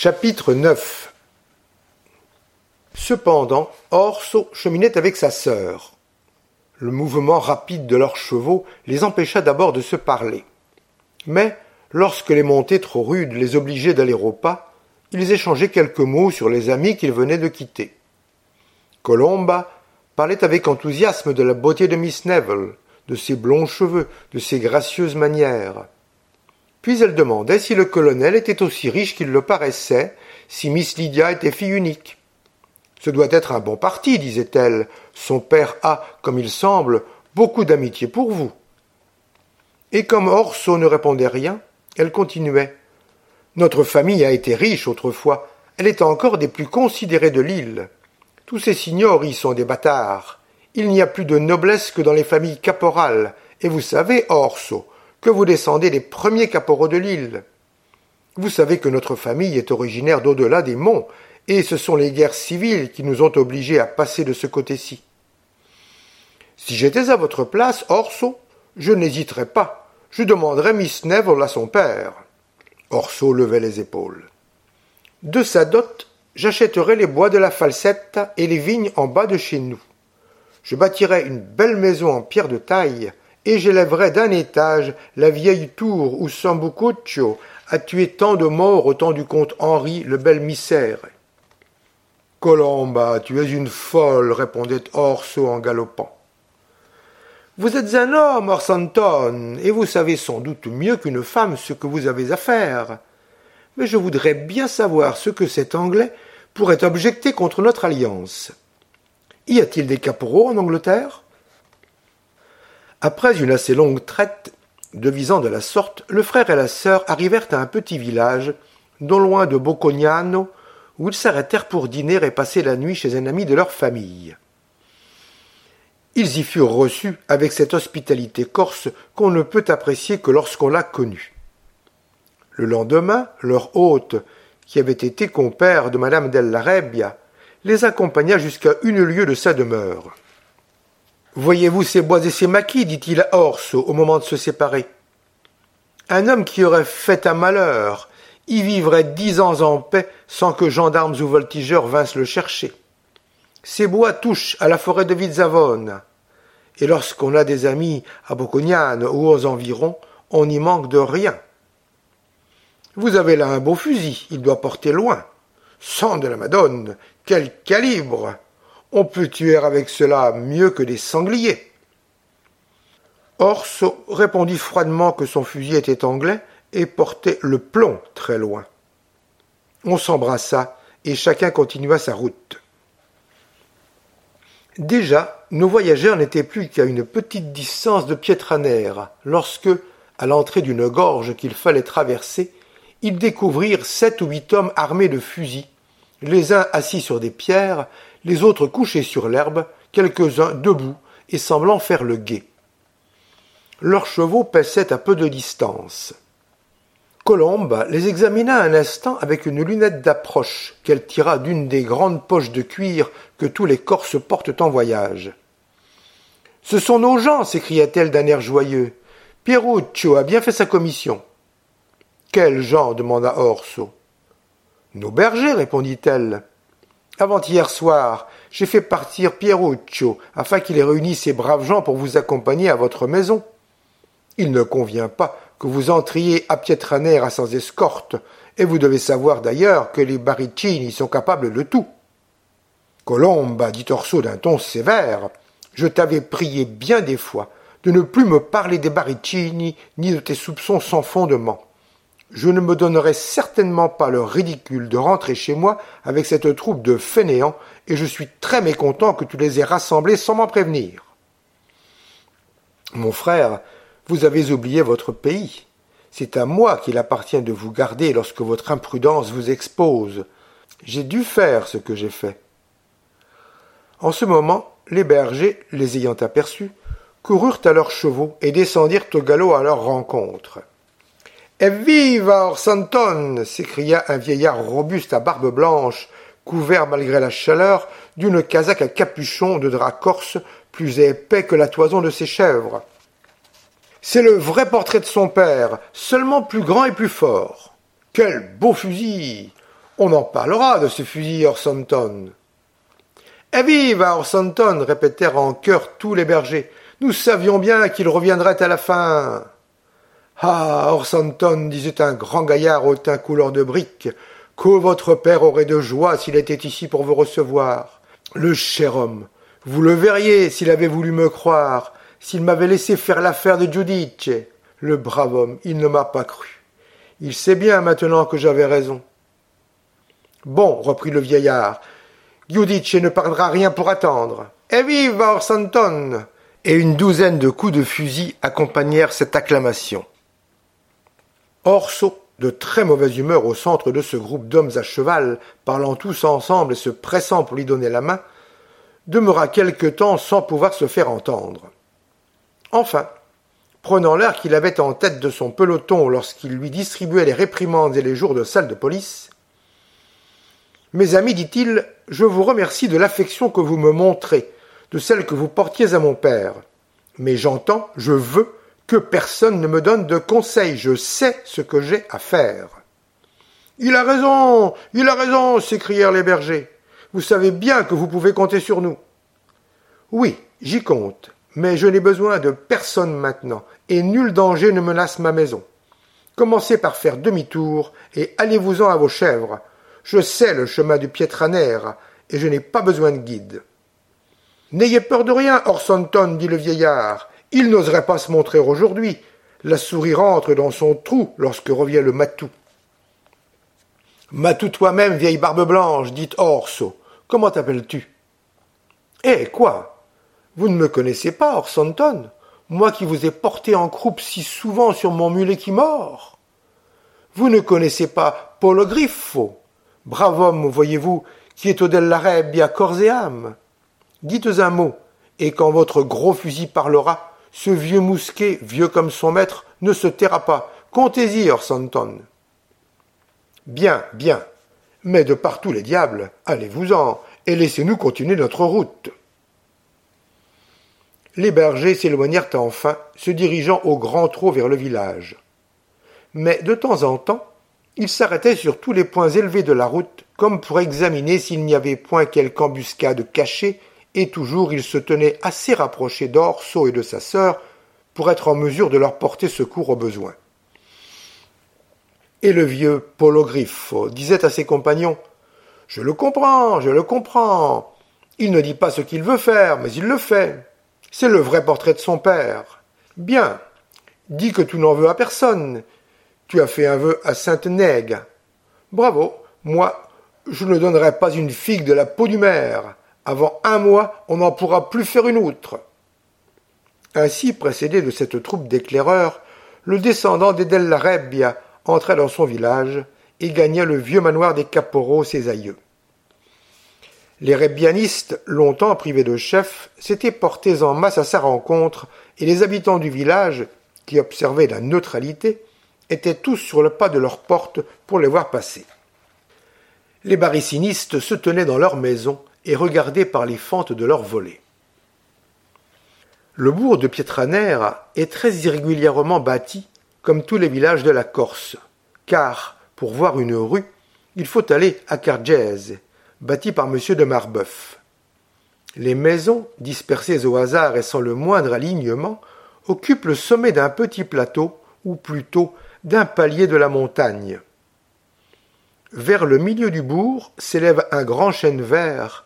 Chapitre 9 Cependant, Orso cheminait avec sa sœur. Le mouvement rapide de leurs chevaux les empêcha d'abord de se parler. Mais, lorsque les montées trop rudes les obligeaient d'aller au pas, ils échangeaient quelques mots sur les amis qu'ils venaient de quitter. Colomba parlait avec enthousiasme de la beauté de Miss Neville, de ses blonds cheveux, de ses gracieuses manières. Puis elle demandait si le colonel était aussi riche qu'il le paraissait, si Miss Lydia était fille unique. Ce doit être un bon parti, disait-elle. Son père a, comme il semble, beaucoup d'amitié pour vous. Et comme Orso ne répondait rien, elle continuait. Notre famille a été riche autrefois. Elle est encore des plus considérées de l'île. Tous ces signors y sont des bâtards. Il n'y a plus de noblesse que dans les familles caporales. Et vous savez, Orso, que vous descendez des premiers caporaux de l'île. Vous savez que notre famille est originaire d'au-delà des monts, et ce sont les guerres civiles qui nous ont obligés à passer de ce côté-ci. Si j'étais à votre place, Orso, je n'hésiterais pas. Je demanderais Miss Neville à son père. Orso levait les épaules. De sa dot, j'achèterais les bois de la falsette et les vignes en bas de chez nous. Je bâtirais une belle maison en pierre de taille, et j'élèverais d'un étage la vieille tour où Sambucoccio a tué tant de morts au temps du comte Henri le bel misère. Colomba, tu es une folle, répondait Orso en galopant. Vous êtes un homme, Orsanton, et vous savez sans doute mieux qu'une femme ce que vous avez à faire. Mais je voudrais bien savoir ce que cet Anglais pourrait objecter contre notre alliance. Y a-t-il des caporaux en Angleterre? Après une assez longue traite, devisant de la sorte, le frère et la sœur arrivèrent à un petit village, non loin de Boccognano, où ils s'arrêtèrent pour dîner et passer la nuit chez un ami de leur famille. Ils y furent reçus avec cette hospitalité corse qu'on ne peut apprécier que lorsqu'on l'a connue. Le lendemain, leur hôte, qui avait été compère de madame della Rebbia, les accompagna jusqu'à une lieue de sa demeure. Voyez-vous ces bois et ces maquis dit-il à Orso au moment de se séparer. Un homme qui aurait fait un malheur y vivrait dix ans en paix sans que gendarmes ou voltigeurs vinssent le chercher. Ces bois touchent à la forêt de Vizzavone. Et lorsqu'on a des amis à Boccognane ou aux environs, on n'y manque de rien. Vous avez là un beau fusil, il doit porter loin. Sang de la Madone, quel calibre on peut tuer avec cela mieux que des sangliers. Orso répondit froidement que son fusil était anglais et portait le plomb très loin. On s'embrassa et chacun continua sa route. Déjà, nos voyageurs n'étaient plus qu'à une petite distance de Pietranera lorsque, à l'entrée d'une gorge qu'il fallait traverser, ils découvrirent sept ou huit hommes armés de fusils, les uns assis sur des pierres, les autres couchés sur l'herbe, quelques-uns debout et semblant faire le guet. Leurs chevaux paissaient à peu de distance. Colombe les examina un instant avec une lunette d'approche qu'elle tira d'une des grandes poches de cuir que tous les Corses portent en voyage. Ce sont nos gens, s'écria-t-elle d'un air joyeux. Pieruccio a bien fait sa commission. Quels gens demanda Orso. Nos bergers, répondit-elle. Avant-hier soir, j'ai fait partir Pieruccio afin qu'il ait réuni ces braves gens pour vous accompagner à votre maison. Il ne convient pas que vous entriez à Pietranera sans escorte, et vous devez savoir d'ailleurs que les Baricini sont capables de tout. Colomba, dit Orso d'un ton sévère, je t'avais prié bien des fois de ne plus me parler des Baricini ni de tes soupçons sans fondement je ne me donnerai certainement pas le ridicule de rentrer chez moi avec cette troupe de fainéants, et je suis très mécontent que tu les aies rassemblés sans m'en prévenir. Mon frère, vous avez oublié votre pays. C'est à moi qu'il appartient de vous garder lorsque votre imprudence vous expose. J'ai dû faire ce que j'ai fait. En ce moment, les bergers, les ayant aperçus, coururent à leurs chevaux et descendirent au galop à leur rencontre. Evviva Orsanton s'écria un vieillard robuste à barbe blanche, couvert malgré la chaleur d'une casaque à capuchon de drap corse plus épais que la toison de ses chèvres. C'est le vrai portrait de son père, seulement plus grand et plus fort. Quel beau fusil On en parlera de ce fusil Orsanton. Eh vive Orsanton répétèrent en chœur tous les bergers. Nous savions bien qu'il reviendrait à la fin. Ah, Orsanton, disait un grand gaillard au teint couleur de brique, que votre père aurait de joie s'il était ici pour vous recevoir. Le cher homme, vous le verriez s'il avait voulu me croire, s'il m'avait laissé faire l'affaire de Giudice. Le brave homme, il ne m'a pas cru. Il sait bien maintenant que j'avais raison. Bon, reprit le vieillard, Giudice ne perdra rien pour attendre. Et vive Orsanton Et une douzaine de coups de fusil accompagnèrent cette acclamation. De très mauvaise humeur au centre de ce groupe d'hommes à cheval, parlant tous ensemble et se pressant pour lui donner la main, demeura quelque temps sans pouvoir se faire entendre. Enfin, prenant l'air qu'il avait en tête de son peloton lorsqu'il lui distribuait les réprimandes et les jours de salle de police, Mes amis, dit-il, je vous remercie de l'affection que vous me montrez, de celle que vous portiez à mon père. Mais j'entends, je veux que personne ne me donne de conseils, je sais ce que j'ai à faire. Il a raison, il a raison, s'écrièrent les bergers. Vous savez bien que vous pouvez compter sur nous. Oui, j'y compte, mais je n'ai besoin de personne maintenant, et nul danger ne menace ma maison. Commencez par faire demi-tour, et allez-vous-en à vos chèvres. Je sais le chemin du Pietraner, et je n'ai pas besoin de guide. N'ayez peur de rien, Orsonton, dit le vieillard. Il n'oserait pas se montrer aujourd'hui. La souris rentre dans son trou lorsque revient le matou. Matou toi-même, vieille barbe blanche, dit Orso. Comment t'appelles-tu? Eh, quoi? Vous ne me connaissez pas, Orsonton Moi qui vous ai porté en croupe si souvent sur mon mulet qui mord Vous ne connaissez pas Polo Griffo Brave homme, voyez-vous, qui est au Della Rebbia corps et âme. Dites un mot, et quand votre gros fusil parlera, ce vieux mousquet, vieux comme son maître, ne se taira pas. Comptez-y, Orsanton. Bien, bien. Mais de partout les diables, allez-vous-en, et laissez-nous continuer notre route. Les bergers s'éloignèrent enfin, se dirigeant au grand trot vers le village. Mais de temps en temps, ils s'arrêtaient sur tous les points élevés de la route, comme pour examiner s'il n'y avait point quelque embuscade cachée et toujours il se tenait assez rapproché d'Orso et de sa sœur pour être en mesure de leur porter secours au besoin. Et le vieux Griffo disait à ses compagnons Je le comprends, je le comprends. Il ne dit pas ce qu'il veut faire, mais il le fait. C'est le vrai portrait de son père. Bien. Dis que tu n'en veux à personne. Tu as fait un vœu à Sainte-Nègre. Bravo. Moi, je ne donnerai pas une figue de la peau du maire. Avant un mois, on n'en pourra plus faire une outre. Ainsi, précédé de cette troupe d'éclaireurs, le descendant des Della Rebbia entra dans son village et gagna le vieux manoir des Caporaux, ses aïeux. Les rebbianistes, longtemps privés de chef, s'étaient portés en masse à sa rencontre, et les habitants du village, qui observaient la neutralité, étaient tous sur le pas de leur porte pour les voir passer. Les barricinistes se tenaient dans leur maison, et par les fentes de leurs volets. Le bourg de Pietraner est très irrégulièrement bâti, comme tous les villages de la Corse, car, pour voir une rue, il faut aller à Cargèse, bâti par M. de Marbeuf. Les maisons, dispersées au hasard et sans le moindre alignement, occupent le sommet d'un petit plateau, ou plutôt d'un palier de la montagne. Vers le milieu du bourg s'élève un grand chêne vert,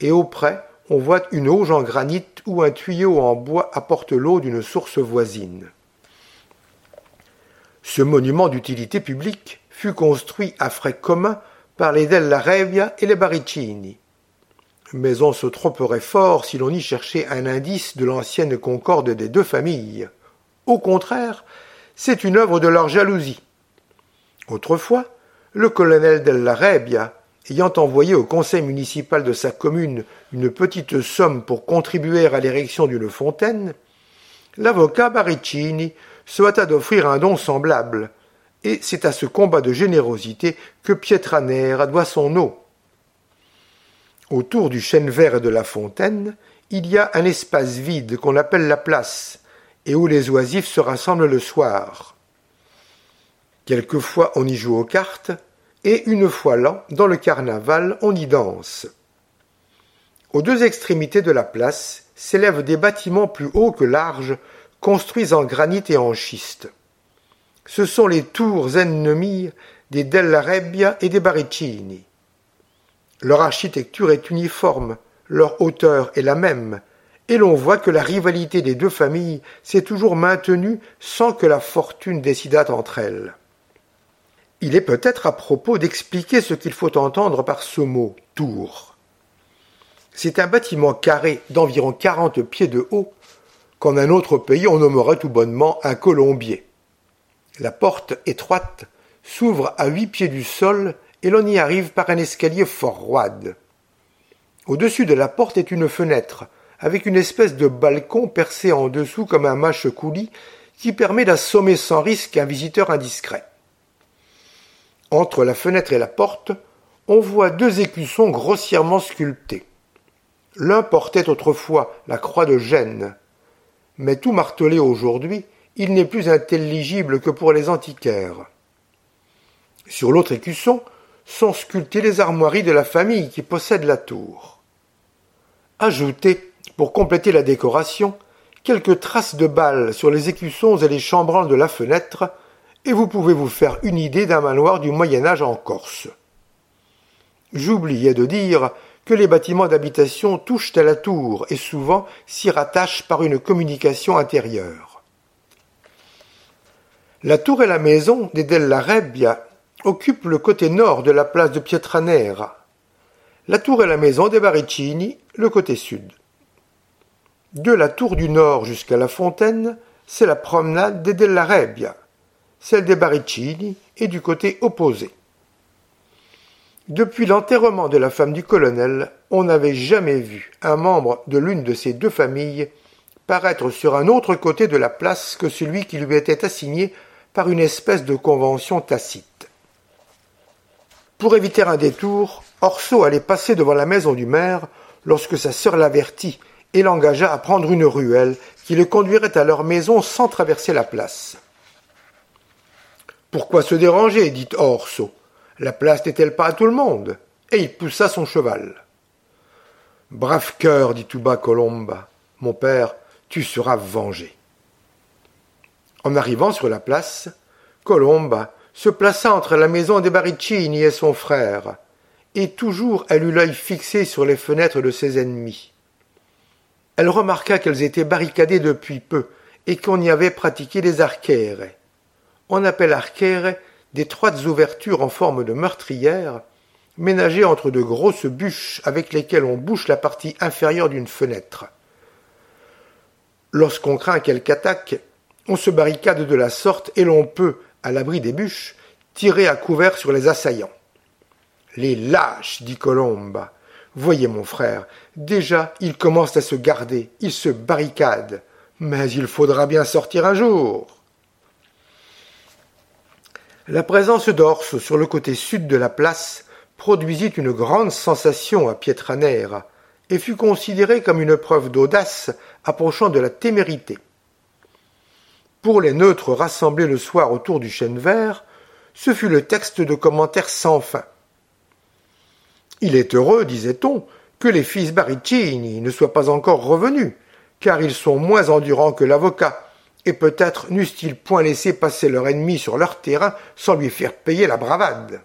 et auprès on voit une auge en granit où un tuyau en bois apporte l'eau d'une source voisine. Ce monument d'utilité publique fut construit à frais communs par les Della Revia et les Baricini. Mais on se tromperait fort si l'on y cherchait un indice de l'ancienne concorde des deux familles. Au contraire, c'est une œuvre de leur jalousie. Autrefois, le colonel Della Rebbia ayant envoyé au conseil municipal de sa commune une petite somme pour contribuer à l'érection d'une fontaine, l'avocat Baricini se hâta d'offrir un don semblable, et c'est à ce combat de générosité que Pietranera doit son eau. Autour du chêne vert de la fontaine, il y a un espace vide qu'on appelle la place, et où les oisifs se rassemblent le soir. Quelquefois on y joue aux cartes, et une fois l'an, dans le carnaval, on y danse. Aux deux extrémités de la place s'élèvent des bâtiments plus hauts que larges, construits en granit et en schiste. Ce sont les tours ennemies des Della Rebbia et des Baricini. Leur architecture est uniforme, leur hauteur est la même, et l'on voit que la rivalité des deux familles s'est toujours maintenue sans que la fortune décidât entre elles. Il est peut-être à propos d'expliquer ce qu'il faut entendre par ce mot tour. C'est un bâtiment carré d'environ quarante pieds de haut, qu'en un autre pays on nommerait tout bonnement un colombier. La porte étroite s'ouvre à huit pieds du sol et l'on y arrive par un escalier fort roide. Au-dessus de la porte est une fenêtre, avec une espèce de balcon percé en dessous comme un mâche-coulis qui permet d'assommer sans risque un visiteur indiscret. Entre la fenêtre et la porte, on voit deux écussons grossièrement sculptés. L'un portait autrefois la croix de Gênes, mais tout martelé aujourd'hui, il n'est plus intelligible que pour les antiquaires. Sur l'autre écusson sont sculptées les armoiries de la famille qui possède la tour. Ajoutez, pour compléter la décoration, quelques traces de balles sur les écussons et les chambranles de la fenêtre, et vous pouvez vous faire une idée d'un manoir du Moyen Âge en Corse. J'oubliais de dire que les bâtiments d'habitation touchent à la tour et souvent s'y rattachent par une communication intérieure. La tour et la maison des Della Rebbia occupent le côté nord de la place de Pietranera. La tour et la maison des Baricini le côté sud. De la tour du nord jusqu'à la fontaine, c'est la promenade des Della Rebbia. Celle des Baricini est du côté opposé. Depuis l'enterrement de la femme du colonel, on n'avait jamais vu un membre de l'une de ces deux familles paraître sur un autre côté de la place que celui qui lui était assigné par une espèce de convention tacite. Pour éviter un détour, Orso allait passer devant la maison du maire lorsque sa sœur l'avertit et l'engagea à prendre une ruelle qui le conduirait à leur maison sans traverser la place. Pourquoi se déranger dit Orso. La place n'est-elle pas à tout le monde? Et il poussa son cheval. Brave cœur, dit tout bas Colomba. Mon père, tu seras vengé. En arrivant sur la place, Colomba se plaça entre la maison des Baricini et son frère, et toujours elle eut l'œil fixé sur les fenêtres de ses ennemis. Elle remarqua qu'elles étaient barricadées depuis peu et qu'on y avait pratiqué des archères. On appelle archères d'étroites ouvertures en forme de meurtrière, ménagées entre de grosses bûches avec lesquelles on bouche la partie inférieure d'une fenêtre. Lorsqu'on craint quelque attaque, on se barricade de la sorte et l'on peut, à l'abri des bûches, tirer à couvert sur les assaillants. Les lâches, dit Colomba. Voyez mon frère, déjà ils commencent à se garder, ils se barricadent. Mais il faudra bien sortir un jour. La présence d'Ors sur le côté sud de la place produisit une grande sensation à Pietranera et fut considérée comme une preuve d'audace approchant de la témérité. Pour les neutres rassemblés le soir autour du chêne vert, ce fut le texte de commentaires sans fin. Il est heureux, disait-on, que les fils Baricini ne soient pas encore revenus, car ils sont moins endurants que l'avocat, et peut-être n'eussent-ils point laissé passer leur ennemi sur leur terrain sans lui faire payer la bravade.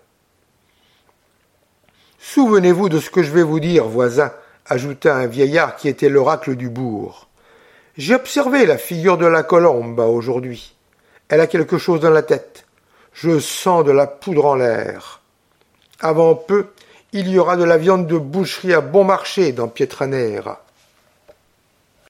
Souvenez-vous de ce que je vais vous dire, voisin, ajouta un vieillard qui était l'oracle du bourg. J'ai observé la figure de la colombe aujourd'hui. Elle a quelque chose dans la tête. Je sens de la poudre en l'air. Avant peu, il y aura de la viande de boucherie à bon marché dans Pietranera.